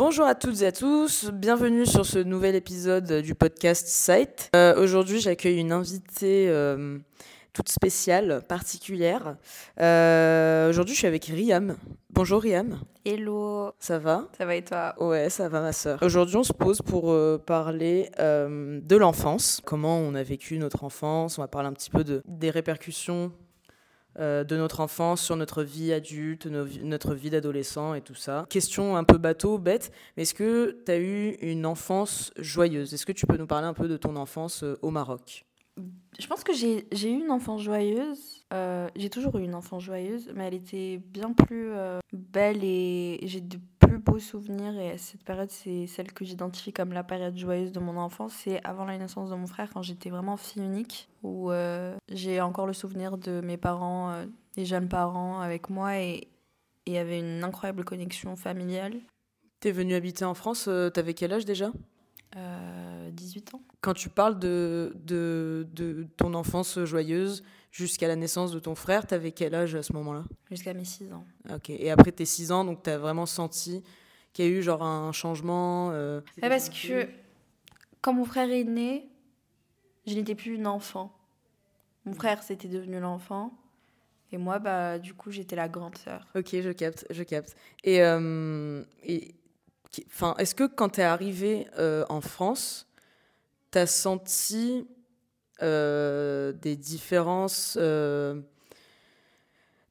bonjour à toutes et à tous, bienvenue sur ce nouvel épisode du podcast Site. Euh, Aujourd'hui, j'accueille une invitée euh, toute spéciale, particulière. Euh, Aujourd'hui, je suis avec Riam. Bonjour Riam, Hello, ça va? Ça va et toi? Ouais, ça va ma sœur. Aujourd'hui, on se pose pour euh, parler euh, de l'enfance, comment on a vécu notre enfance, on va parler un petit peu de, des répercussions euh, de notre enfance sur notre vie adulte, notre vie d'adolescent et tout ça. Question un peu bateau, bête, mais est-ce que tu as eu une enfance joyeuse? Est-ce que tu peux nous parler un peu de ton enfance euh, au Maroc? Je pense que j'ai eu une enfance joyeuse. Euh, j'ai toujours eu une enfance joyeuse, mais elle était bien plus belle et j'ai de plus beaux souvenirs. Et cette période, c'est celle que j'identifie comme la période joyeuse de mon enfance. C'est avant la naissance de mon frère, quand j'étais vraiment fille unique, où euh, j'ai encore le souvenir de mes parents, euh, des jeunes parents avec moi, et il y avait une incroyable connexion familiale. T'es venu habiter en France, euh, t'avais quel âge déjà? Euh, 18 ans. Quand tu parles de, de, de ton enfance joyeuse jusqu'à la naissance de ton frère, t'avais quel âge à ce moment-là? Jusqu'à mes 6 ans. Ok. Et après tes 6 ans, donc t'as vraiment senti qu'il y a eu genre un changement euh, Ouais, parce que quand mon frère est né, je n'étais plus une enfant. Mon frère, c'était devenu l'enfant. Et moi, bah, du coup, j'étais la grande sœur. Ok, je capte, je capte. Et, euh, et est-ce que quand t'es arrivé euh, en France, t'as senti des différences, euh,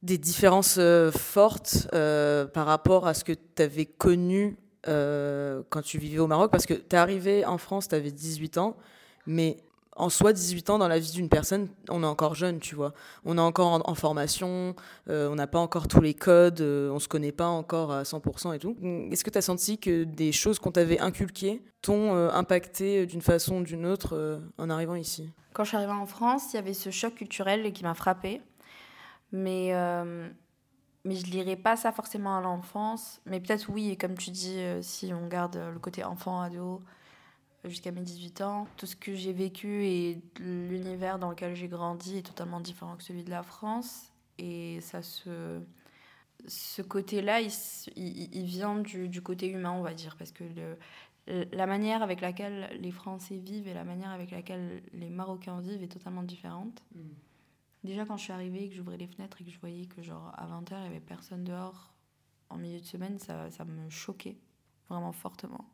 des différences euh, fortes euh, par rapport à ce que t'avais connu euh, quand tu vivais au Maroc. Parce que t'es arrivé en France, t'avais 18 ans, mais en soi, 18 ans dans la vie d'une personne, on est encore jeune, tu vois. On est encore en, formation, euh, on n'a pas encore tous les codes, euh, on se connaît pas encore à 100% et tout. Est-ce que tu as senti que des choses qu'on t'avait inculquées t'ont euh, impacté d'une façon ou d'une autre euh, en arrivant ici? Quand je suis arrivée en France, il y avait ce choc culturel qui m'a frappée. Mais, euh, mais je lirais pas ça forcément à l'enfance. Mais peut-être oui, comme tu dis, euh, si on garde euh, le côté enfant, ado, euh, jusqu'à mes 18 ans, tout ce que j'ai vécu et l'univers dans lequel j'ai grandi est totalement différent que celui de la France. Et ça se... Ce côté-là, il, il- il vient du, du côté humain, on va dire, parce que le, la manière avec laquelle les Français vivent et la manière avec laquelle les Marocains vivent est totalement différente. Déjà, quand je suis arrivée, que j'ouvrais les fenêtres et que je voyais que, genre, à 20h, il n'y avait personne dehors en milieu de semaine, ça, ça me choquait vraiment fortement.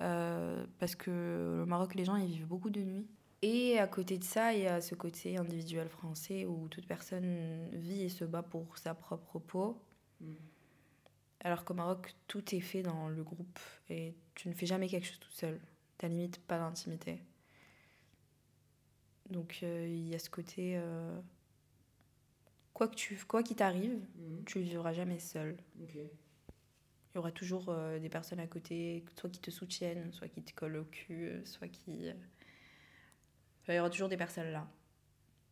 Euh, parce que le Maroc, les gens, ils vivent beaucoup de nuit. Et à côté de ça, il y a ce côté individuel français où toute personne vit et se bat pour sa propre peau. Alors qu'au Maroc, tout est fait dans le groupe et tu ne fais jamais quelque chose tout seul. T'as limite pas d'intimité. Donc euh, il y a ce côté. euh, quoi que tu, quoi qu'il t'arrive, tu ne vivras jamais seul. Il y aura toujours euh, des personnes à côté, soit qui te soutiennent, soit qui te collent au cul, euh, soit qui. euh, enfin, il y aura toujours des personnes là.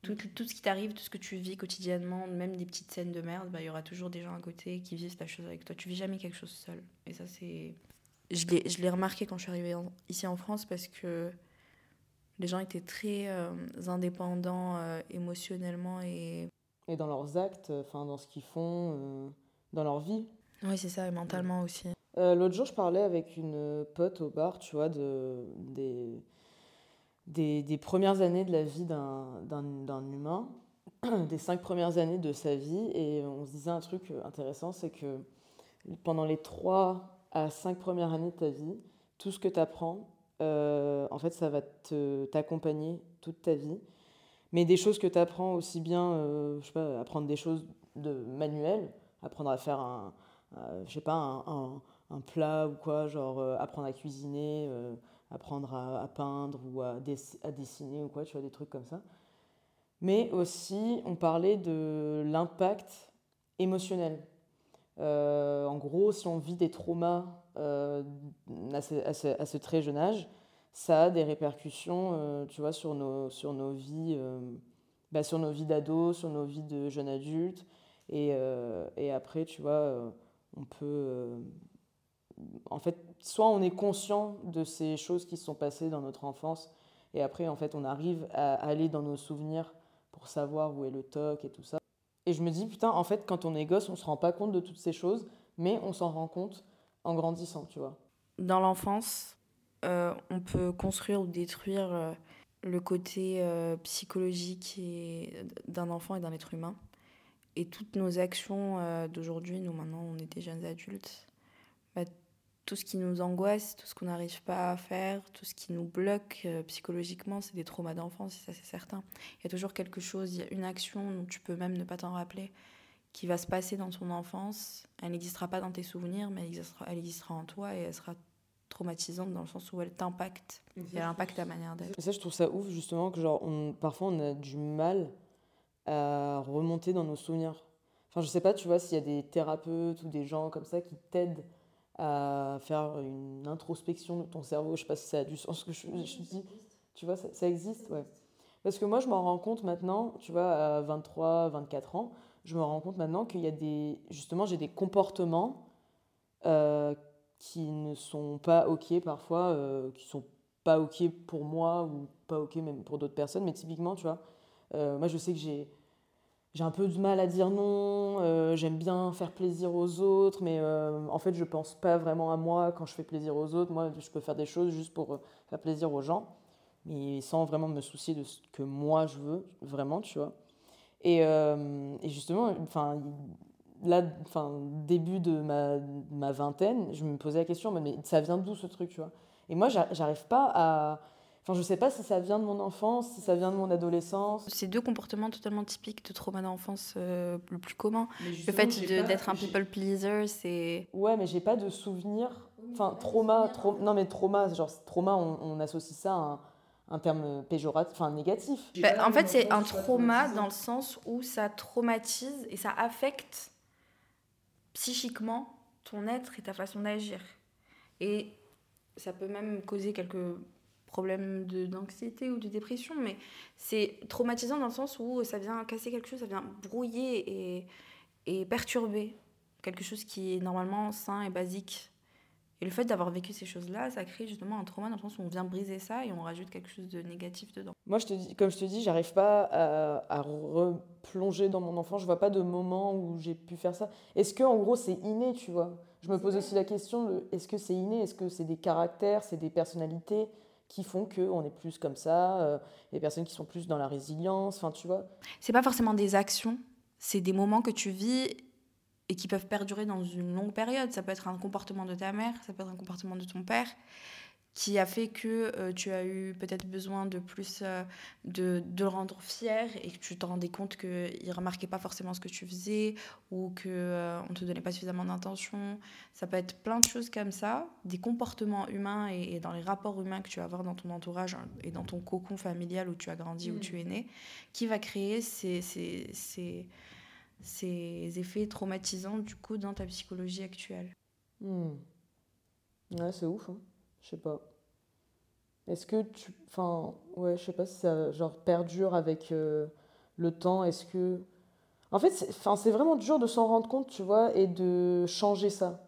Tout, tout ce qui t'arrive, tout ce que tu vis quotidiennement, même des petites scènes de merde, bah, il y aura toujours des gens à côté qui vivent la chose avec toi. Tu vis jamais quelque chose seul. Et ça, c'est. Je l'ai je l'ai remarqué quand je suis arrivée en- ici en France parce que les gens étaient très euh, indépendants euh, émotionnellement et. Et dans leurs actes, enfin dans ce qu'ils font, dans leur vie. Oui, c'est ça, et mentalement aussi. Euh, L'autre jour, je parlais avec une pote au bar, tu vois, de, des, des, des premières années de la vie d'un humain, des cinq premières années de sa vie, et on se disait un truc intéressant, c'est que pendant les trois à cinq premières années de ta vie, tout ce que tu apprends, en fait, ça va t'accompagner toute ta vie. Mais des choses que tu apprends aussi bien, euh, je sais pas, apprendre des choses de manuelles, apprendre à faire un, euh, je sais pas, un, un- plat ou quoi, genre euh, apprendre à cuisiner, euh, apprendre à, peindre ou à, à dessiner ou quoi, tu vois, des trucs comme ça. Mais aussi, on parlait de l'impact émotionnel. Euh, en gros, si on vit des traumas à, ce, à ce- à ce très jeune âge, ça a des répercussions, tu vois, sur nos, sur nos vies, bah, sur nos vies d'ados, sur nos vies de jeunes adultes. Et, et après, tu vois, on peut... euh, en fait, soit on est conscient de ces choses qui se sont passées dans notre enfance, et après, en fait, on arrive à aller dans nos souvenirs pour savoir où est le toc et tout ça. Et je me dis, putain, en fait, quand on est gosse, on se rend pas compte de toutes ces choses, mais on s'en rend compte en grandissant, tu vois. Dans l'enfance, euh, on peut construire ou détruire euh, le côté psychologique d'un enfant et d'un être humain. Et toutes nos actions d'aujourd'hui, nous maintenant on est des jeunes adultes, bah, tout ce qui nous angoisse, tout ce qu'on n'arrive pas à faire, tout ce qui nous bloque psychologiquement, c'est des traumas d'enfance, ça c'est certain. Il y a toujours quelque chose, il y a une action dont tu peux même ne pas t'en rappeler, qui va se passer dans ton enfance. Elle n'existera pas dans tes souvenirs, mais elle existera, elle existera en toi et elle sera traumatisante dans le sens où elle t'impacte elle impacte ta manière d'être. Ça, je trouve ça ouf justement que genre on, parfois on a du mal à remonter dans nos souvenirs. Enfin, je sais pas, tu vois, s'il y a des thérapeutes ou des gens comme ça qui t'aident à faire une introspection de ton cerveau. Je sais pas si ça a du sens ce que je, je dis. Tu vois, ça, ça existe, ouais. Parce que moi, je m'en rends compte maintenant, tu vois, à 23, 24 ans, je me rends compte maintenant qu'il y a des. Justement, j'ai des comportements euh, qui ne sont pas OK parfois, euh, qui sont pas OK pour moi ou pas OK même pour d'autres personnes. Mais typiquement, tu vois, moi, je sais que j'ai. J'ai un peu de mal à dire non, euh, j'aime bien faire plaisir aux autres, mais en fait je pense pas vraiment à moi quand je fais plaisir aux autres. Moi je peux faire des choses juste pour faire plaisir aux gens, mais sans vraiment me soucier de ce que moi je veux, vraiment, tu vois. Et, euh, et justement, enfin, là, enfin, début de ma, ma, vingtaine, je me posais la question, mais ça vient d'où ce truc, tu vois? Et moi, j'arrive pas à... Enfin, je sais pas si ça vient de mon enfance, si ça vient de mon adolescence. C'est deux comportements totalement typiques de trauma d'enfance euh, le plus commun. Le fait d'être un people pleaser, c'est... Ouais, mais j'ai pas de souvenir... Enfin, trauma, non mais trauma, genre trauma, on, on associe ça à un un terme péjoratif, enfin négatif. Bah, en fait, c'est un trauma dans le sens où ça traumatise et ça affecte psychiquement ton être et ta façon d'agir. Et ça peut même causer quelques problèmes d'anxiété ou de dépression, mais c'est traumatisant dans le sens où ça vient casser quelque chose, ça vient brouiller et, et perturber quelque chose qui est normalement sain et basique et le fait d'avoir vécu ces choses-là, ça crée justement un trauma dans le sens où on vient briser ça et on rajoute quelque chose de négatif dedans. Moi, je te dis, comme je te dis, j'arrive pas à, à, replonger dans mon enfant. Je vois pas de moment où j'ai pu faire ça. Est-ce que, en gros, c'est inné, tu vois? Je me pose aussi la question est-ce que c'est inné? Est-ce que c'est des caractères, c'est des personnalités? Qui font qu'on est plus comme ça euh, Des personnes qui sont plus dans la résilience, enfin, tu vois C'est pas forcément des actions, c'est des moments que tu vis et qui peuvent perdurer dans une longue période. Ça peut être un comportement de ta mère, ça peut être un comportement de ton père qui a fait que euh, tu as eu peut-être besoin de plus euh, de, de, le rendre fier et que tu te rendais compte qu'il ne remarquait pas forcément ce que tu faisais ou qu'on euh, ne te donnait pas suffisamment d'intention. Ça peut être plein de choses comme ça, des comportements humains et, dans les rapports humains que tu vas avoir dans ton entourage et dans ton cocon familial où tu as grandi, où mm. tu es né, qui va créer ces, ces, ces ces effets traumatisants du coup dans ta psychologie actuelle. Hmm. Ouais, c'est ouf. Hein. Je sais pas. Est-ce que tu. Enfin, ouais, je sais pas si ça perdure avec euh, le temps. Est-ce que. En fait, c'est vraiment dur de s'en rendre compte, tu vois, et de changer ça.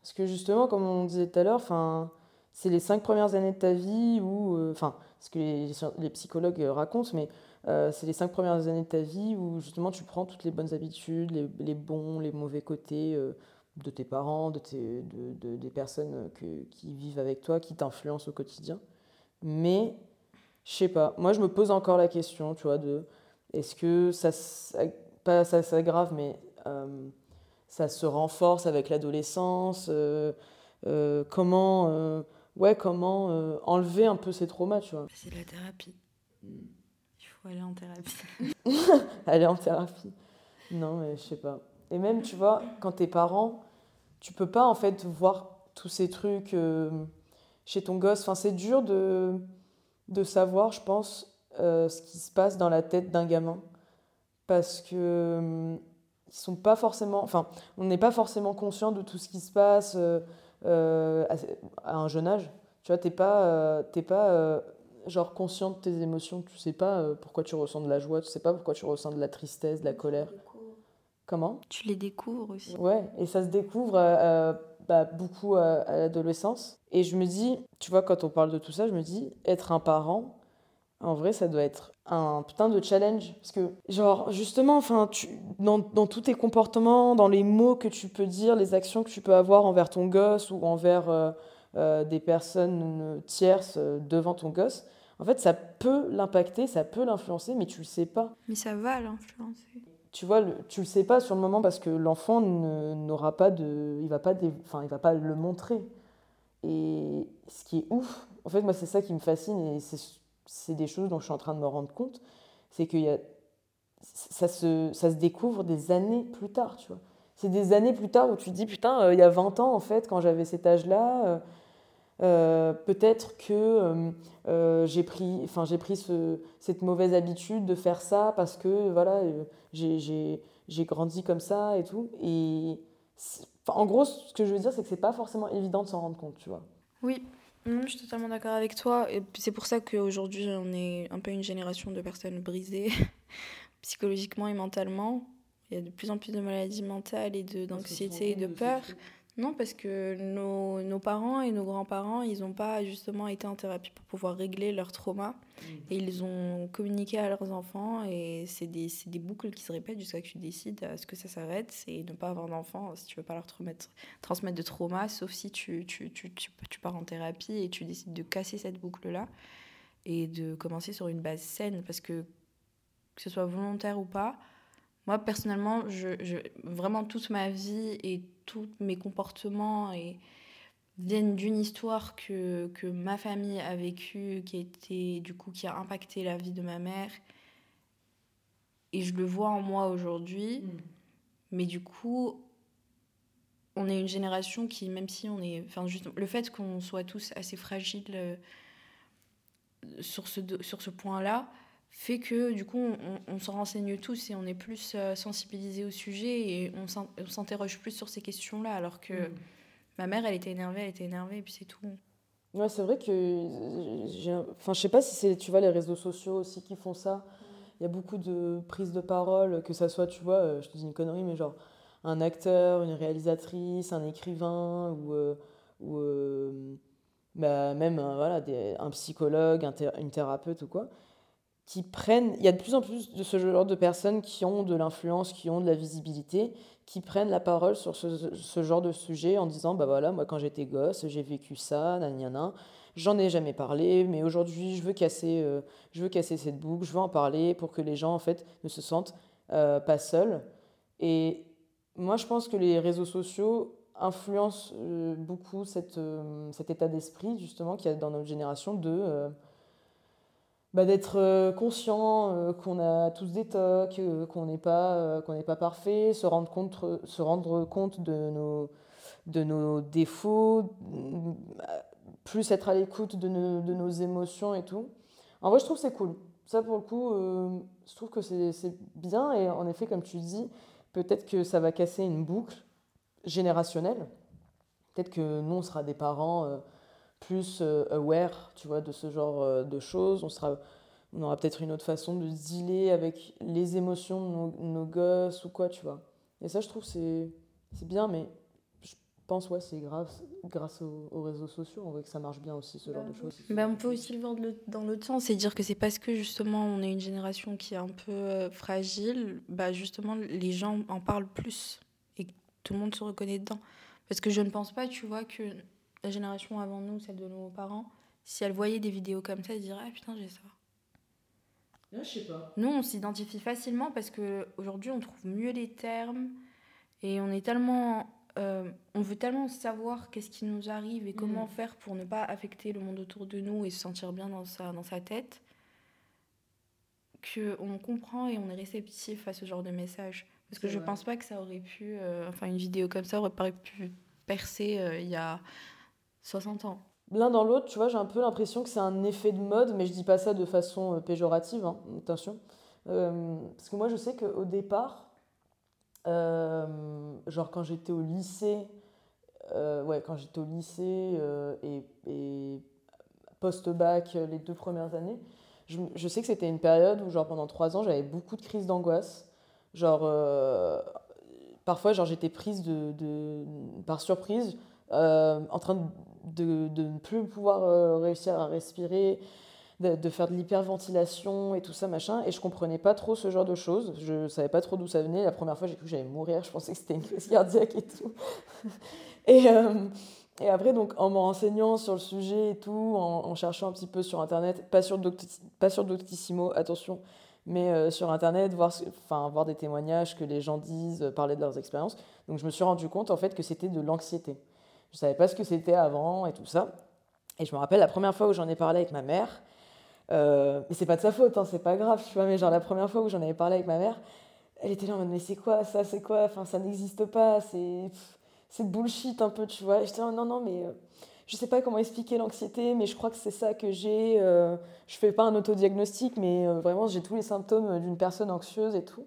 Parce que justement, comme on disait tout à l'heure, c'est les cinq premières années de ta vie où. Euh, enfin, ce que les, psychologues racontent, mais euh, c'est les cinq premières années de ta vie où justement tu prends toutes les bonnes habitudes, les, bons, les mauvais côtés euh, de tes parents, de, tes, de, de des personnes que, qui vivent avec toi, qui t'influencent au quotidien. Mais, je sais pas, moi je me pose encore la question, tu vois, de est-ce que ça, pas ça s'aggrave, mais euh, ça se renforce avec l'adolescence Comment, ouais, comment enlever un peu ces traumas, tu vois? C'est la thérapie. Hmm faut aller en thérapie. aller en thérapie. Non, mais je sais pas. Et même, tu vois, quand t'es parent, tu peux pas en fait voir tous ces trucs euh, chez ton gosse. Enfin, c'est dur de, de savoir, je pense, euh, ce qui se passe dans la tête d'un gamin. Parce que euh, ils sont pas forcément. Enfin, on n'est pas forcément conscient de tout ce qui se passe à, un jeune âge. Tu vois, t'es pas, t'es pas genre conscient de tes émotions, tu sais pas pourquoi tu ressens de la joie, tu sais pas pourquoi tu ressens de la tristesse, de la colère. Comment? Tu les découvres aussi. Ouais, et ça se découvre euh, euh, bah, beaucoup à, l'adolescence. Et je me dis, tu vois, quand on parle de tout ça, je me dis, être un parent, En vrai, ça doit être un putain de challenge. Parce que, genre, justement, enfin, tu, dans, dans, tous tes comportements, dans les mots que tu peux dire, les actions que tu peux avoir envers ton gosse ou envers euh, euh, des personnes tierces euh, devant ton gosse, en fait, ça peut l'impacter, ça peut l'influencer, mais tu le sais pas. Mais ça va l'influencer. Tu vois, le, tu le sais pas sur le moment parce que l'enfant n'aura pas de, il va pas, enfin, il va pas le montrer. Et ce qui est ouf, en fait, moi, c'est ça qui me fascine et c'est des choses dont je suis en train de me rendre compte, c'est que y a, ça, se, ça se découvre des années plus tard, tu vois. C'est des années plus tard où tu te dis, putain, euh, il y a 20 ans, en fait, quand j'avais cet âge-là, euh, euh, peut-être que j'ai pris, enfin, j'ai pris ce, cette mauvaise habitude de faire ça parce que, voilà, j'ai grandi comme ça et tout. Et en gros, ce que je veux dire, c'est que c'est pas forcément évident de s'en rendre compte, tu vois. Oui, je suis totalement d'accord avec toi. Et c'est pour ça qu'aujourd'hui, on est un peu une génération de personnes brisées, psychologiquement et mentalement. Il y a de plus en plus de maladies mentales et d'anxiété et de peur. Non, parce que nos, nos parents et nos grands-parents, ils n'ont pas justement été en thérapie pour pouvoir régler leur trauma. Mm. Et ils ont communiqué à leurs enfants. Et c'est des, des, boucles qui se répètent jusqu'à ce que tu décides à ce que ça s'arrête. C'est ne pas avoir d'enfants si tu veux pas leur transmettre, transmettre de trauma, sauf si tu, tu, tu, tu, tu pars en thérapie et tu décides de casser cette boucle-là et de commencer sur une base saine. Parce que, que ce soit volontaire ou pas, moi, personnellement, je, je, vraiment toute ma vie et tous mes comportements et viennent d'une histoire que, que ma famille a vécue, qui a été, du coup, qui a impacté la vie de ma mère. Et je le vois en moi aujourd'hui. Mm. Mais du coup, on est une génération qui, même si on est. Enfin, juste, le fait qu'on soit tous assez fragiles euh, sur ce, sur ce point-là, fait que du coup on, on s'en renseigne tous et on est plus euh, sensibilisé au sujet et on s'interroge plus sur ces questions-là alors que mm. ma mère elle était énervée, elle était énervée et puis c'est tout. Ouais, c'est vrai que enfin je sais pas si c'est tu vois les réseaux sociaux aussi qui font ça. Il y a beaucoup de prises de parole que ça soit tu vois, euh, je te dis une connerie mais genre un acteur, une réalisatrice, un écrivain ou euh, ou bah, même voilà des, un psychologue, un une thérapeute ou quoi qui prennent, il y a de plus en plus de ce genre de personnes qui ont de l'influence, qui ont de la visibilité, qui prennent la parole sur ce, ce genre de sujet en disant, bah voilà, moi quand j'étais gosse, j'ai vécu ça, nan, j'en ai jamais parlé, mais aujourd'hui je veux casser, euh, je veux casser cette boucle, je veux en parler pour que les gens en fait ne se sentent euh, pas seuls. Et moi je pense que les réseaux sociaux influencent euh, beaucoup cette, cet état d'esprit justement qu'il y a dans notre génération de bah, d'être euh, conscient euh, qu'on a tous des tocs, euh, qu'on n'est pas, qu'on n'est pas parfait, se rendre compte, se rendre compte de nos, de nos défauts, plus être à l'écoute de, nos, de nos émotions et tout. En vrai, je trouve que c'est cool. Ça, pour le coup, je trouve que c'est bien. Et en effet, comme tu dis, peut-être que ça va casser une boucle générationnelle. Peut-être que nous, on sera des parents plus euh, aware, tu vois, de ce genre euh, de choses. On, sera, on aura peut-être une autre façon de dealer avec les émotions de nos, gosses ou quoi, tu vois. Et ça, je trouve, c'est, c'est bien, mais je pense, ouais, c'est grave, grâce aux, réseaux sociaux, on voit que ça marche bien aussi, ce genre de choses. Bah, on peut aussi le voir dans le temps, c'est dire que c'est parce que justement on est une génération qui est un peu euh, fragile, bah justement les gens en parlent plus et tout le monde se reconnaît dedans. Parce que je ne pense pas, tu vois, que la génération avant nous, celle de nos parents, si elle voyait des vidéos comme ça, elle dirait Ah putain, j'ai ça. je sais pas. Nous, on s'identifie facilement parce qu'aujourd'hui, on trouve mieux les termes et on est tellement. Euh, on veut tellement savoir qu'est-ce qui nous arrive et comment mm. faire pour ne pas affecter le monde autour de nous et se sentir bien dans sa, dans sa tête qu'on comprend et on est réceptif à ce genre de message. Parce que je pense pas que ça aurait pu. Euh, enfin, une vidéo comme ça aurait pu percer euh, il y a 60 ans. L'un dans l'autre, tu vois, j'ai un peu l'impression que c'est un effet de mode, mais je dis pas ça de façon euh, péjorative, hein, attention. Euh, parce que moi, je sais qu'au départ, euh, genre quand j'étais au lycée, ouais, quand j'étais au lycée et, post-bac, les deux premières années, je, sais que c'était une période où, genre, pendant trois ans, j'avais beaucoup de crises d'angoisse. Genre, parfois, genre, j'étais prise de, par surprise, en train de de, de, ne plus pouvoir euh, réussir à respirer, de, faire de l'hyperventilation et tout ça, machin. Et je comprenais pas trop ce genre de choses. Je savais pas trop d'où ça venait. La première fois, j'ai cru que j'allais mourir. Je pensais que c'était une crise cardiaque et tout. et, euh, et après, donc, en me renseignant sur le sujet et tout, en, cherchant un petit peu sur Internet, pas sur, Doctissimo, attention, mais euh, sur Internet, voir, enfin, voir des témoignages que les gens disent, parler de leurs expériences. Donc, je me suis rendu compte, en fait, que c'était de l'anxiété. Je savais pas ce que c'était avant et tout ça. Et je me rappelle la première fois où j'en ai parlé avec ma mère, euh, mais c'est pas de sa faute, hein, c'est pas grave, tu vois, mais genre la première fois où j'en avais parlé avec ma mère, elle était là en mode, mais c'est quoi ça, c'est quoi, enfin ça n'existe pas, c'est, c'est bullshit un peu, tu vois. J'étais là, non, non, mais euh, je sais pas comment expliquer l'anxiété, mais je crois que c'est ça que j'ai. Euh, je fais pas un autodiagnostic, mais euh, vraiment j'ai tous les symptômes d'une personne anxieuse et tout.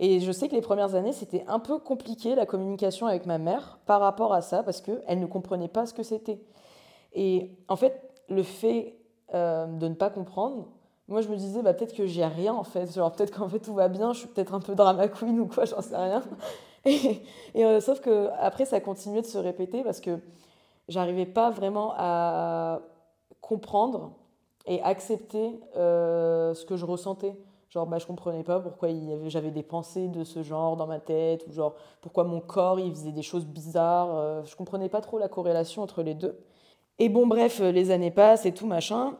Et je sais que les premières années, c'était un peu compliqué la communication avec ma mère par rapport à ça, parce qu'elle ne comprenait pas ce que c'était. Et en fait, le fait euh, de ne pas comprendre, moi je me disais bah, peut-être que j'ai rien en fait, genre peut-être qu'en fait tout va bien, je suis peut-être un peu drama queen ou quoi, j'en sais rien. Et, euh, sauf que après ça continuait de se répéter parce que j'arrivais pas vraiment à comprendre et accepter euh, ce que je ressentais. Genre, bah, je comprenais pas pourquoi j'avais des pensées de ce genre dans ma tête, ou genre, pourquoi mon corps, il faisait des choses bizarres. je comprenais pas trop la corrélation entre les deux. Et bon, bref, euh, les années passent et tout, machin.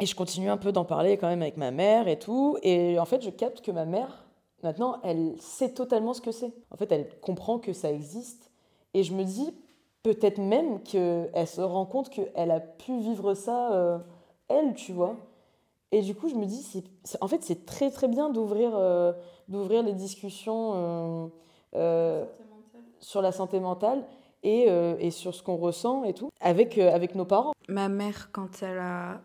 Et je continue un peu d'en parler quand même avec ma mère et tout. Et en fait, je capte que ma mère, maintenant, elle sait totalement ce que c'est. En fait, elle comprend que ça existe. Et je me dis, peut-être même qu'elle se rend compte qu'elle a pu vivre ça, euh, elle, tu vois. Et du coup, je me dis, c'est, en fait, c'est très très bien d'ouvrir, euh, les discussions sur la santé mentale et, euh, et sur ce qu'on ressent et tout, avec, euh, avec nos parents. Ma mère, quand elle a...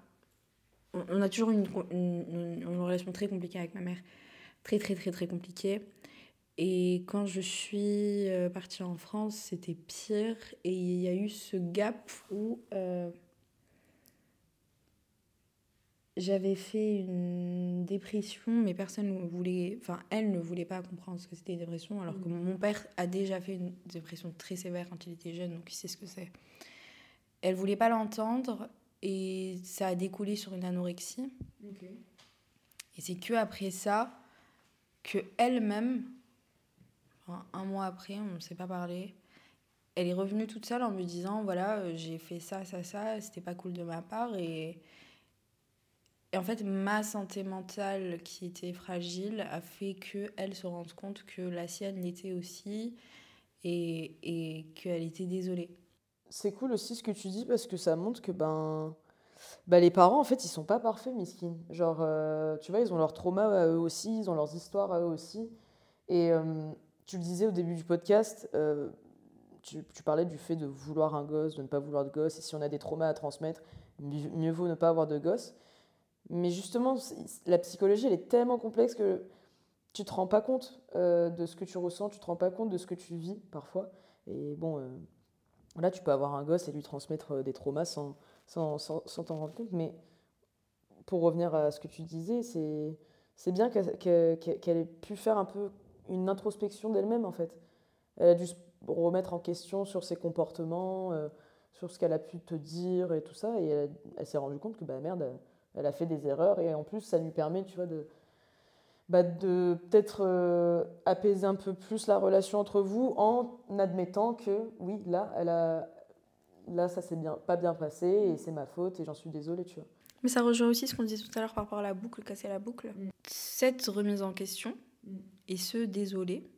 On a toujours une, une, relation très compliquée avec ma mère. Très, très, très, très compliquée. Et quand je suis euh, partie en France, c'était pire. Et il y a eu ce gap où j'avais fait une dépression, mais personne ne voulait, enfin elle ne voulait pas comprendre ce que c'était une dépression, alors que mm. mon père a déjà fait une dépression très sévère quand il était jeune, donc il sait ce que c'est. Elle voulait pas l'entendre et ça a découlé sur une anorexie. Et c'est que après ça que elle-même, un mois après, on ne s'est pas parlé. Elle est revenue toute seule en me disant voilà euh, j'ai fait ça ça ça c'était pas cool de ma part et et en fait, ma santé mentale qui était fragile a fait qu'elle se rende compte que la sienne l'était aussi et, et qu'elle était désolée. C'est cool aussi ce que tu dis parce que ça montre que ben, ben les parents, en fait, ils sont pas parfaits, miskin. Genre, euh, tu vois, ils ont leur trauma à eux aussi, ils ont leurs histoires à eux aussi. Et euh, tu le disais au début du podcast, euh, tu, tu, parlais du fait de vouloir un gosse, de ne pas vouloir de gosse. Et si on a des traumas à transmettre, mieux vaut ne pas avoir de gosse. Mais justement, la psychologie, elle est tellement complexe que tu te rends pas compte euh, de ce que tu ressens, tu te rends pas compte de ce que tu vis parfois. Et bon, euh, là, tu peux avoir un gosse et lui transmettre euh, des traumas sans t'en sans, sans, rendre compte. Mais pour revenir à ce que tu disais, c'est bien qu'elle ait pu faire un peu une introspection d'elle-même, en fait. Elle a dû se remettre en question sur ses comportements, sur ce qu'elle a pu te dire et tout ça. Et elle, elle s'est rendue compte que, bah merde, elle a fait des erreurs et en plus ça lui permet tu vois de bah, de peut-être euh, apaiser un peu plus la relation entre vous en admettant que oui là elle a là ça s'est bien pas bien passé et c'est ma faute et j'en suis désolée tu vois mais ça rejoint aussi ce qu'on disait tout à l'heure par rapport à la boucle casser la boucle mm. cette remise en question mm. et ce désolé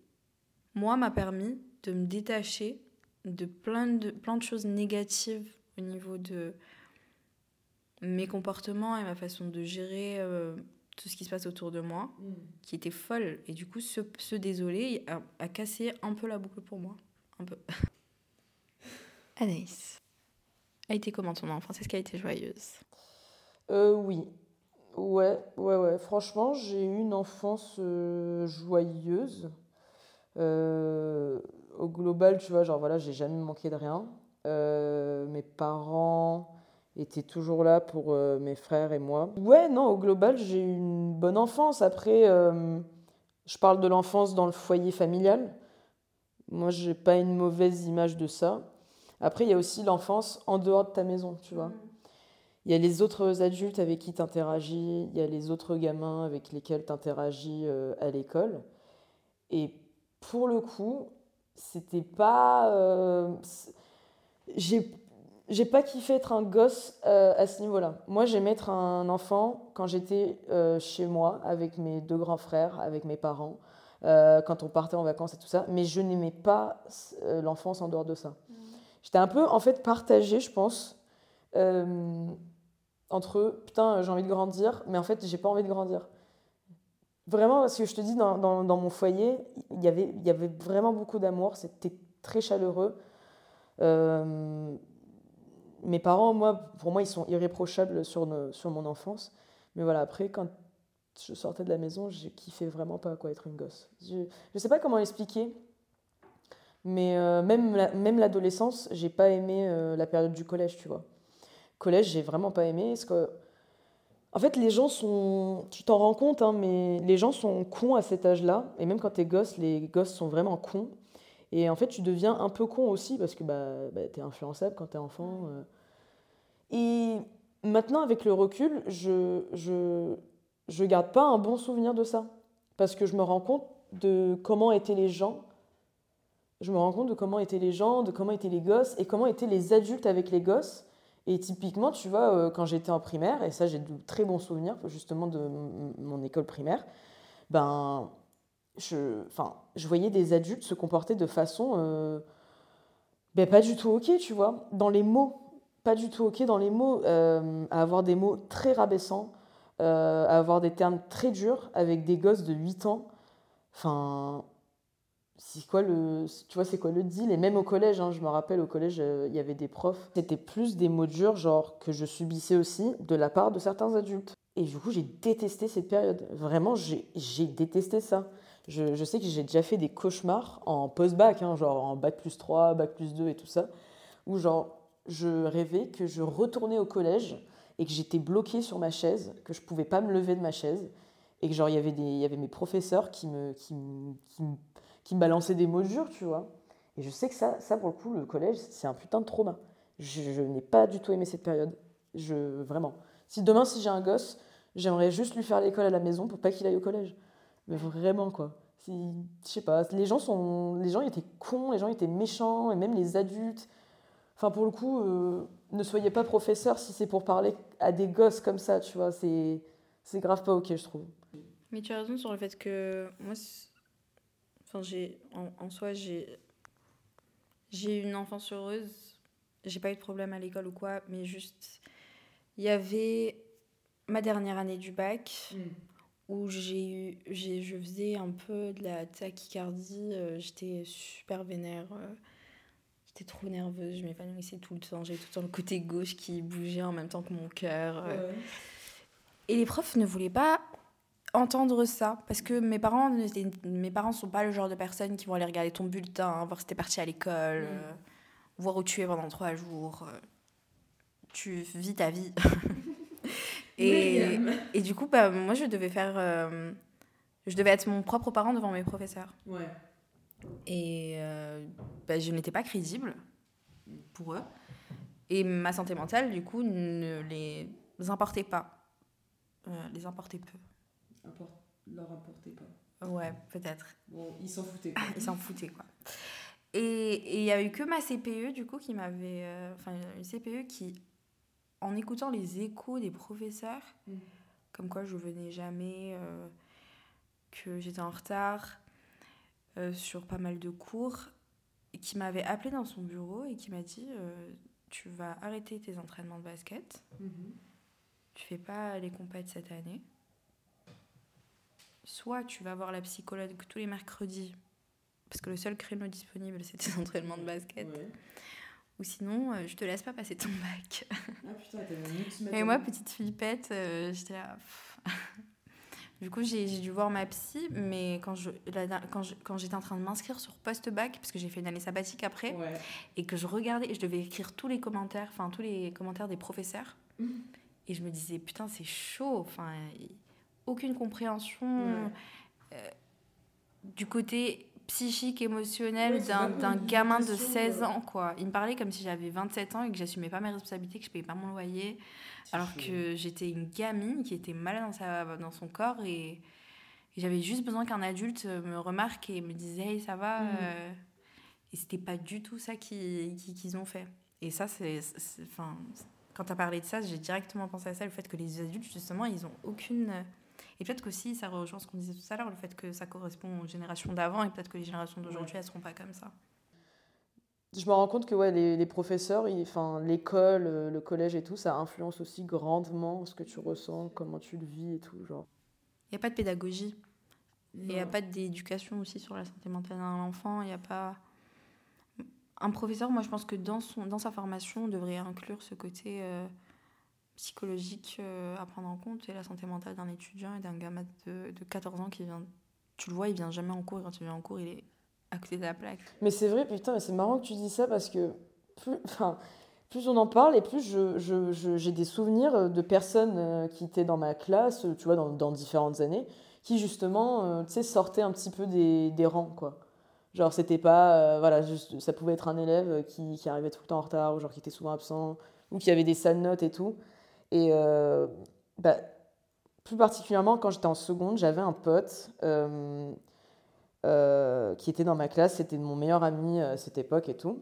moi m'a permis de me détacher de plein de plein de choses négatives au niveau de mes comportements et ma façon de gérer euh, tout ce qui se passe autour de moi, mm. qui était folle. Et du coup, ce, ce désolé a, a, cassé un peu la boucle pour moi. Un peu. Anaïs, a été comment ton enfance? Est-ce qu'elle a été joyeuse? Euh, Oui. Ouais, ouais, ouais. Franchement, j'ai eu une enfance euh, joyeuse. Euh, au global, tu vois, genre voilà, j'ai jamais manqué de rien. mes parents était toujours là pour euh, mes frères et moi. Ouais, non, au global, j'ai eu une bonne enfance. Après, euh, je parle de l'enfance dans le foyer familial. Moi, j'ai pas une mauvaise image de ça. Après, il y a aussi l'enfance en dehors de ta maison, tu vois. il y a les autres adultes avec qui tu interagis, il y a les autres gamins avec lesquels tu interagis euh, à l'école. Et pour le coup, c'était pas. J'ai j'ai pas kiffé être un gosse euh, à ce niveau-là. Moi, j'aimais être un enfant quand j'étais chez moi avec mes deux grands frères, avec mes parents, quand on partait en vacances et tout ça. Mais je n'aimais pas l'enfance en dehors de ça. Mmh. J'étais un peu, en fait, partagée, je pense entre putain, j'ai envie de grandir, mais en fait, j'ai pas envie de grandir. Vraiment, parce que je te dis, dans, dans, dans mon foyer, y il y avait vraiment beaucoup d'amour, c'était très chaleureux. Mes parents, moi, pour moi, ils sont irréprochables sur, mon enfance. Mais voilà, après, quand je sortais de la maison, j'ai kiffé vraiment pas quoi être une gosse. Je, je sais pas comment l'expliquer, mais euh, même, même l'adolescence, j'ai pas aimé euh, la période du collège, tu vois collège, j'ai vraiment pas aimé. Parce que, en fait, les gens sont. Tu t'en rends compte, hein, mais les gens sont cons à cet âge-là. Et même quand t'es gosse, les gosses sont vraiment cons. Et en fait, tu deviens un peu con aussi parce que bah, bah, t'es influençable quand t'es enfant. Euh. Et maintenant, avec le recul, je, je, je garde pas un bon souvenir de ça. Parce que je me rends compte de comment étaient les gens. Je me rends compte de comment étaient les gens, de comment étaient les gosses et comment étaient les adultes avec les gosses. Et typiquement, tu vois, euh, quand j'étais en primaire, et ça j'ai de très bons souvenirs justement de mon école primaire, ben, je, enfin, je voyais des adultes se comporter de façon euh, ben, pas du tout ok, tu vois, dans les mots, pas du tout ok. Dans les mots, euh, à avoir des mots très rabaissants, à avoir des termes très durs avec des gosses de 8 ans. Enfin, c'est quoi le tu vois c'est quoi le deal? Et même au collège hein, je me rappelle au collège euh, il y avait des profs. C'était plus des mots durs genre que je subissais aussi de la part de certains adultes. Et du coup j'ai détesté cette période. Vraiment j'ai détesté ça je, je, sais que j'ai déjà fait des cauchemars en post-bac hein, genre en bac plus 3 bac plus 2 et tout ça où genre je rêvais que je retournais au collège et que j'étais bloquée sur ma chaise que je pouvais pas me lever de ma chaise et que genre il y avait des y avait mes professeurs qui me qui, qui me balançait des mots durs, tu vois. Et je sais que ça, ça pour le coup, le collège, c'est un putain de trauma. Je, n'ai pas du tout aimé cette période. Je, vraiment. Si demain, si j'ai un gosse, j'aimerais juste lui faire l'école à la maison pour pas qu'il aille au collège. Mais vraiment, quoi. Je sais pas, les gens, sont, les gens étaient cons, les gens étaient méchants, et même les adultes. Enfin, pour le coup, euh, ne soyez pas professeur si c'est pour parler à des gosses comme ça, tu vois. C'est grave pas ok, je trouve. Mais tu as raison sur le fait que moi, Enfin, j'ai, en, soi, j'ai, j'ai eu une enfance heureuse. J'ai pas eu de problème à l'école ou quoi, mais juste, il y avait ma dernière année du bac mm. Où j'ai eu, j'ai, je faisais un peu de la tachycardie. Euh, j'étais super vénère. Euh, j'étais trop nerveuse. Je m'épanouissais tout le temps. J'avais tout le temps le côté gauche qui bougeait en même temps que mon cœur. Euh. Et les profs ne voulaient pas entendre ça parce que mes parents mes parents sont pas le genre de personnes qui vont aller regarder ton bulletin voir si t'es parti à l'école voir où tu es pendant trois jours tu vis ta vie et, et du coup bah, moi je devais faire euh, je devais être mon propre parent devant mes professeurs ouais. et bah, je n'étais pas crédible pour eux et ma santé mentale du coup ne les importait pas les importait peu leur importait pas. Ouais, peut-être. Bon, ils s'en foutaient. Quoi. ils s'en foutaient, quoi. Et il y a eu que ma CPE, du coup, qui m'avait. Euh, enfin, une CPE qui, en écoutant les échos des professeurs, mm. comme quoi je venais jamais, euh, que j'étais en retard euh, sur pas mal de cours, et qui m'avait appelé dans son bureau et qui m'a dit Tu vas arrêter tes entraînements de basket. Mm-hmm. Tu fais pas les compètes cette année soit tu vas voir la psychologue tous les mercredis, parce que le seul créneau disponible, c'est tes entraînements de basket. Ou sinon, euh, je te laisse pas passer ton bac. Ah putain, Et moi, petite flippette, euh, j'étais là. du coup, j'ai dû voir ma psy, mais quand je, quand, quand j'étais en train de m'inscrire sur post-bac, parce que j'ai fait une année sabbatique après, et que je regardais, je devais écrire tous les commentaires, enfin tous les commentaires des professeurs, mmh. et je me disais, putain, c'est chaud, enfin aucune compréhension euh, du côté psychique, émotionnelle d'un gamin de 16 ans, quoi. Il me parlait comme si j'avais 27 ans et que j'assumais pas mes responsabilités, que je payais pas mon loyer, alors que j'étais une gamine qui était malade dans, sa, dans son corps et, j'avais juste besoin qu'un adulte me remarque et me dise Hey, ça va mm. euh, Et c'était pas du tout ça qu'ils qui, ont fait. Et ça, c'est. Enfin, quand tu as parlé de ça, j'ai directement pensé à ça, le fait que les adultes, justement, ils ont aucune et peut-être qu'aussi, ça rejoint ce qu'on disait tout à l'heure, le fait que ça correspond aux générations d'avant et peut-être que les générations d'aujourd'hui, elles ne seront pas comme ça. Je me rends compte que ouais, les, les professeurs, enfin, l'école, euh, le collège et tout, ça influence aussi grandement ce que tu ressens, comment tu le vis et tout. Genre. Il n'y a pas de pédagogie. Il n'y a pas d'éducation aussi sur la santé mentale d'un enfant. Il n'y a pas. Un professeur, moi je pense que dans, son, dans sa formation, on devrait inclure ce côté euh, psychologique euh, à prendre en compte et la santé mentale d'un étudiant et d'un gamin de, de, 14 ans qui vient. Tu le vois, il vient jamais en cours et quand il vient en cours, il est à côté de la plaque. Mais c'est vrai, putain, mais c'est marrant que tu dis ça parce que plus, enfin, plus on en parle et plus j'ai je, je, des souvenirs de personnes euh, qui étaient dans ma classe, tu vois, dans, dans différentes années, qui justement, euh, tu sais, sortaient un petit peu des, des rangs, quoi. Genre, c'était pas. voilà, juste, ça pouvait être un élève qui, qui, arrivait tout le temps en retard, ou genre qui était souvent absent, ou qui avait des sales notes et tout. Et euh, bah, plus particulièrement, quand j'étais en seconde, j'avais un pote euh, euh, qui était dans ma classe, c'était mon meilleur ami à cette époque et tout.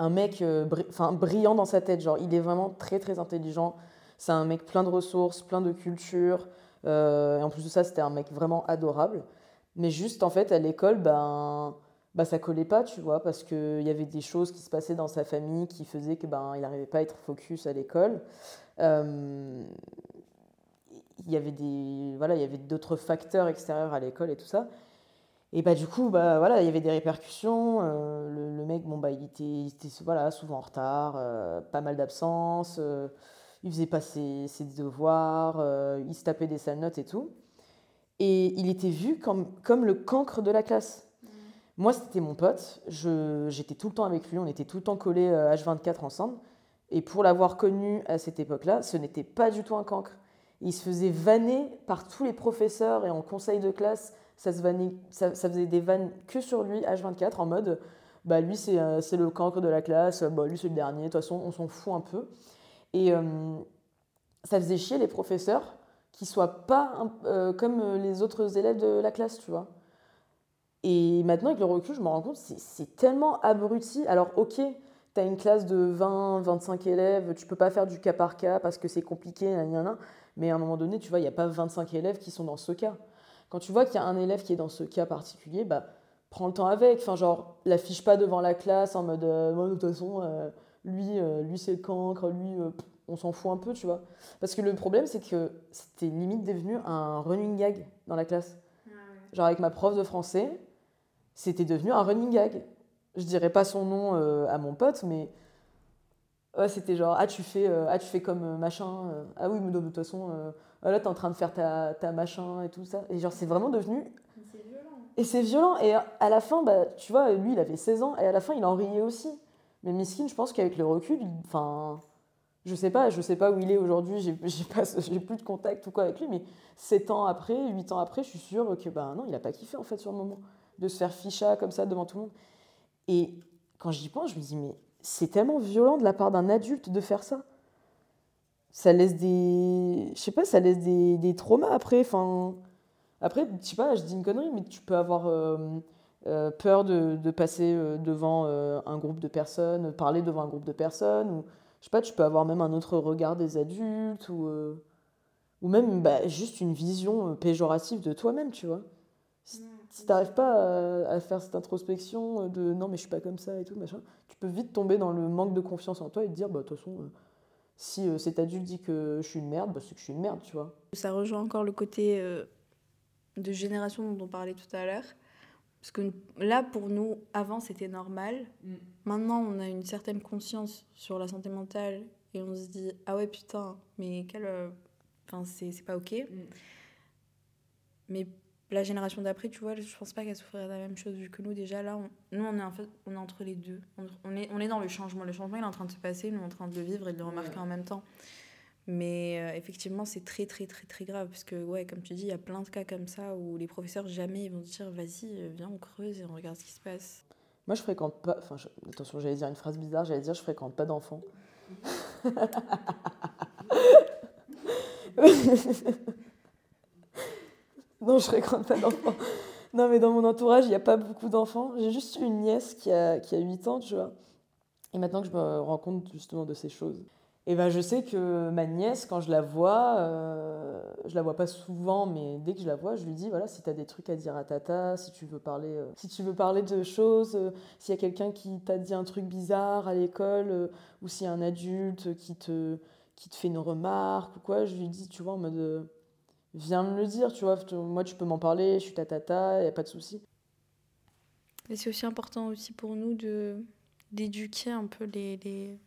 Un mec enfin brillant dans sa tête, genre il est vraiment très très intelligent. C'est un mec plein de ressources, plein de culture. et en plus de ça, c'était un mec vraiment adorable. Mais juste en fait, à l'école, ben bah, ça collait pas, tu vois, parce qu'il y avait des choses qui se passaient dans sa famille qui faisaient que ben n'arrivait pas à être focus à l'école. Euh, il y avait des voilà, il y avait d'autres facteurs extérieurs à l'école et tout ça. Et bah du coup, bah voilà, il y avait des répercussions. Euh, le, mec, bon bah il était, voilà souvent en retard, euh, pas mal d'absence. il faisait pas ses, ses devoirs, il se tapait des sales notes et tout. Et il était vu comme, comme le cancre de la classe. Moi, c'était mon pote. J'étais tout le temps avec lui. On était tout le temps collés H24 ensemble. Et pour l'avoir connu à cette époque-là, ce n'était pas du tout un cancre. Il se faisait vanner par tous les professeurs et en conseil de classe. Ça, se vannait, ça, faisait des vannes que sur lui, H24, en mode bah, lui, c'est euh, le cancre de la classe, bah, lui, c'est le dernier. De toute façon, on s'en fout un peu. Et euh, ça faisait chier les professeurs qui soient pas euh, comme les autres élèves de la classe, tu vois. Et maintenant, avec le recul, je me rends compte, c'est tellement abruti. Alors, ok, tu as une classe de 20, 25 élèves, tu peux pas faire du cas par cas parce que c'est compliqué, mais à un moment donné, tu vois, il n'y a pas 25 élèves qui sont dans ce cas. Quand tu vois qu'il y a un élève qui est dans ce cas particulier, bah, prends le temps avec. Enfin, genre, l'affiche pas devant la classe en mode, euh, de toute façon, euh, lui, euh, lui c'est le cancre, lui, on s'en fout un peu, tu vois. Parce que le problème, c'est que c'était limite devenu un running gag dans la classe. Genre, avec ma prof de français, c'était devenu un running gag. Je dirais pas son nom euh, à mon pote, mais ouais, c'était genre ah tu fais euh, ah tu fais comme euh, machin ah oui mais de toute façon ah, là t'es en train de faire ta, ta, machin et tout ça et genre c'est vraiment devenu c'est violent. Et c'est violent. Et à la fin bah tu vois lui il avait 16 ans et à la fin il en riait aussi. Mais Miskin je pense qu'avec le recul enfin je sais pas je sais pas où il est aujourd'hui j'ai pas j'ai plus de contact ou quoi avec lui mais 7 ans après 8 ans après je suis sûre que bah non il a pas kiffé en fait sur le moment de se faire ficha comme ça devant tout le monde. Et quand j'y pense, je me dis, mais c'est tellement violent de la part d'un adulte de faire ça. Ça laisse des. Je sais pas, ça laisse des, des traumas après. Enfin, après, je sais pas, je dis une connerie, mais tu peux avoir euh, euh, peur de, de passer euh, devant un groupe de personnes, parler devant un groupe de personnes, ou je sais pas, tu peux avoir même un autre regard des adultes, ou, ou même bah, juste une vision péjorative de toi-même, tu vois si tu n'arrives pas à, faire cette introspection de non mais je suis pas comme ça et tout machin, tu peux vite tomber dans le manque de confiance en toi et te dire bah de toute façon euh, si euh, cet adulte dit que je suis une merde, bah, c'est que je suis une merde, tu vois. Ça rejoint encore le côté euh, de génération dont on parlait tout à l'heure. Parce que là, pour nous, avant, c'était normal. Mm. Maintenant, on a une certaine conscience sur la santé mentale et on se dit ah ouais putain, mais quel, enfin c'est pas ok. Mm. Mais la génération d'après, tu vois, je pense pas qu'elle souffrirait la même chose vu que nous, déjà là, on, nous, on est, en fait, on est entre les deux. On, est, on est dans le changement. Le changement, il est en train de se passer, nous, on est en train de le vivre et de le remarquer en même temps. Mais euh, effectivement, c'est très, très, très, très grave. Parce que, ouais, comme tu dis, il y a plein de cas comme ça où les professeurs, jamais, ils vont se dire, vas-y, viens, on creuse et on regarde ce qui se passe. Moi, je fréquente pas. Enfin, attention, j'allais dire une phrase bizarre, j'allais dire, je fréquente pas d'enfants. non, je fréquente pas d'enfants. Non, mais dans mon entourage, il n'y a pas beaucoup d'enfants. J'ai juste une nièce qui a, qui a 8 ans, tu vois. Et maintenant que je me rends compte justement de ces choses. Et ben je sais que ma nièce, quand je la vois, euh, je la vois pas souvent, mais dès que je la vois, je lui dis voilà, si tu as des trucs à dire à tata, si tu veux parler, euh, si tu veux parler de choses, euh, s'il y a quelqu'un qui t'a dit un truc bizarre à l'école, euh, ou s'il y a un adulte qui te, qui te fait une remarque ou quoi, je lui dis, tu vois, en mode viens me le dire, tu vois, moi tu peux m'en parler, je suis ta tata, il y a pas de souci. Et c'est aussi important aussi pour nous de d'éduquer un peu les, les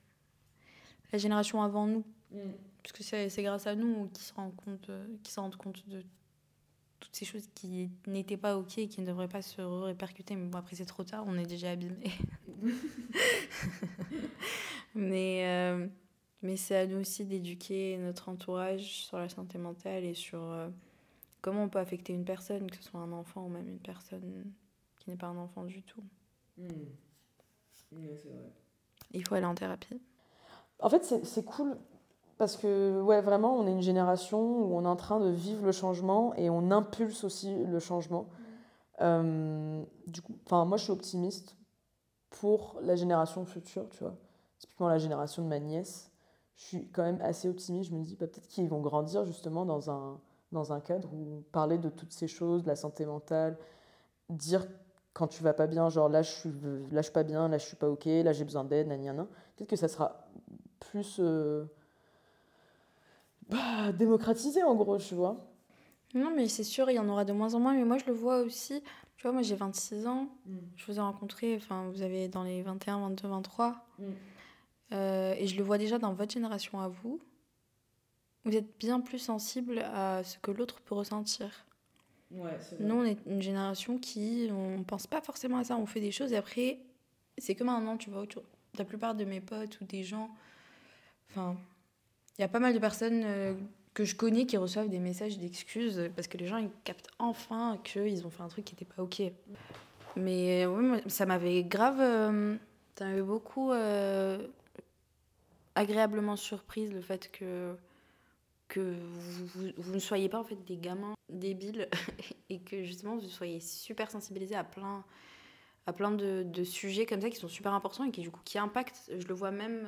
la génération avant nous. Mm. Parce que c'est grâce à nous qu'ils se, rendent compte, euh, qui se rendent compte de toutes ces choses qui n'étaient pas OK et qui ne devraient pas se répercuter. Mais bon, après, c'est trop tard, on est déjà abîmé. mais euh, mais c'est à nous aussi d'éduquer notre entourage sur la santé mentale et sur euh, comment on peut affecter une personne, que ce soit un enfant ou même une personne qui n'est pas un enfant du tout. Mm. vrai. Il faut aller en thérapie. En fait, c'est cool parce que, ouais, vraiment, on est une génération où on est en train de vivre le changement et on impulse aussi le changement. Euh, du coup, enfin, moi, je suis optimiste pour la génération future, tu vois. Typiquement la génération de ma nièce. Je suis quand même assez optimiste. Je me dis, bah, peut-être qu'ils vont grandir justement dans un, dans un cadre où parler de toutes ces choses, de la santé mentale, dire quand tu vas pas bien, genre là je suis, là, je suis pas bien, là je suis pas ok, là j'ai besoin d'aide, nan, Peut-être que ça sera plus euh, bah, démocratisé en gros, tu vois. Non, mais c'est sûr, il y en aura de moins en moins. Mais moi, je le vois aussi. Tu vois, moi, j'ai 26 ans. Mm. Je vous ai rencontré, enfin, vous avez dans les 21, 22, 23. Et je le vois déjà dans votre génération à vous. Vous êtes bien plus sensible à ce que l'autre peut ressentir. Ouais, Nous, on est une génération qui, on pense pas forcément à ça. On fait des choses et après, c'est comme un an, tu vois. La plupart de mes potes ou des gens Enfin, il y a pas mal de personnes euh, que je connais qui reçoivent des messages d'excuses parce que les gens ils captent enfin qu'ils ont fait un truc qui n'était pas ok. Mais ouais, ça m'avait grave. Euh, ça m'avait beaucoup euh, agréablement surprise le fait que, que vous, vous, ne soyez pas en fait des gamins débiles et que justement vous soyez super sensibilisés à plein, à plein de, de, sujets comme ça qui sont super importants et qui du coup qui impactent. Je le vois même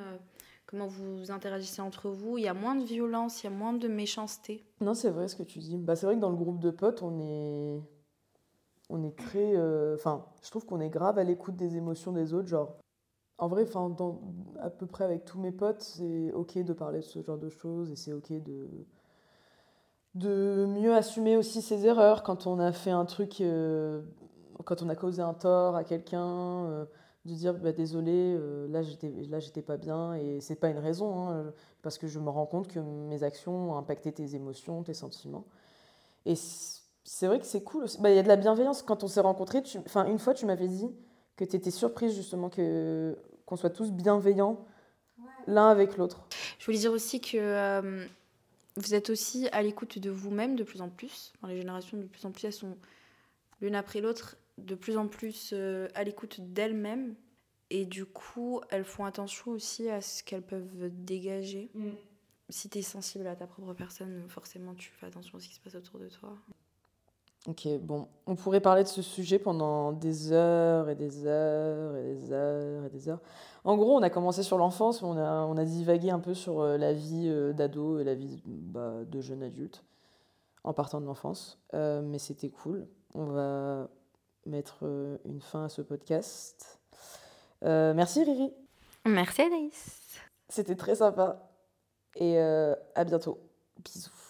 comment vous interagissez entre vous. Il y a moins de violence, il y a moins de méchanceté. Non, c'est vrai ce que tu dis. Bah, c'est vrai que dans le groupe de potes, on est, on est très. Euh, enfin, je trouve qu'on est grave à l'écoute des émotions des autres. Genre, en vrai, enfin, à peu près avec tous mes potes, c'est ok de parler de ce genre de choses et c'est ok de de mieux assumer aussi ses erreurs quand on a fait un truc, euh, quand on a causé un tort à quelqu'un. Euh, de dire bah, désolé, euh, là j'étais là j'étais pas bien et c'est pas une raison hein, parce que je me rends compte que mes actions ont impacté tes émotions, tes sentiments. Et c'est vrai que c'est cool. Bah, il y a de la bienveillance quand on s'est rencontrés. Enfin, une fois tu m'avais dit que tu étais surprise justement que qu'on soit tous bienveillants l'un avec l'autre. Je voulais dire aussi que euh, vous êtes aussi à l'écoute de vous-même de plus en plus. les générations de plus en plus elles sont l'une après l'autre de plus en plus euh, à l'écoute d'elles-mêmes. Et du coup, elles font attention aussi à ce qu'elles peuvent dégager. Mm. Si tu es sensible à ta propre personne, forcément, tu fais attention à ce qui se passe autour de toi. Ok, bon, on pourrait parler de ce sujet pendant des heures et des heures et des heures et des heures. En gros, on a commencé sur l'enfance, on a, on a divagué un peu sur euh, la vie euh, d'ado et la vie bah, de jeune adulte en partant de l'enfance. mais c'était cool. On va mettre euh, une fin à ce podcast. Euh, merci Riri. Merci Anaïs. C'était très sympa. Et euh, à bientôt. Bisous.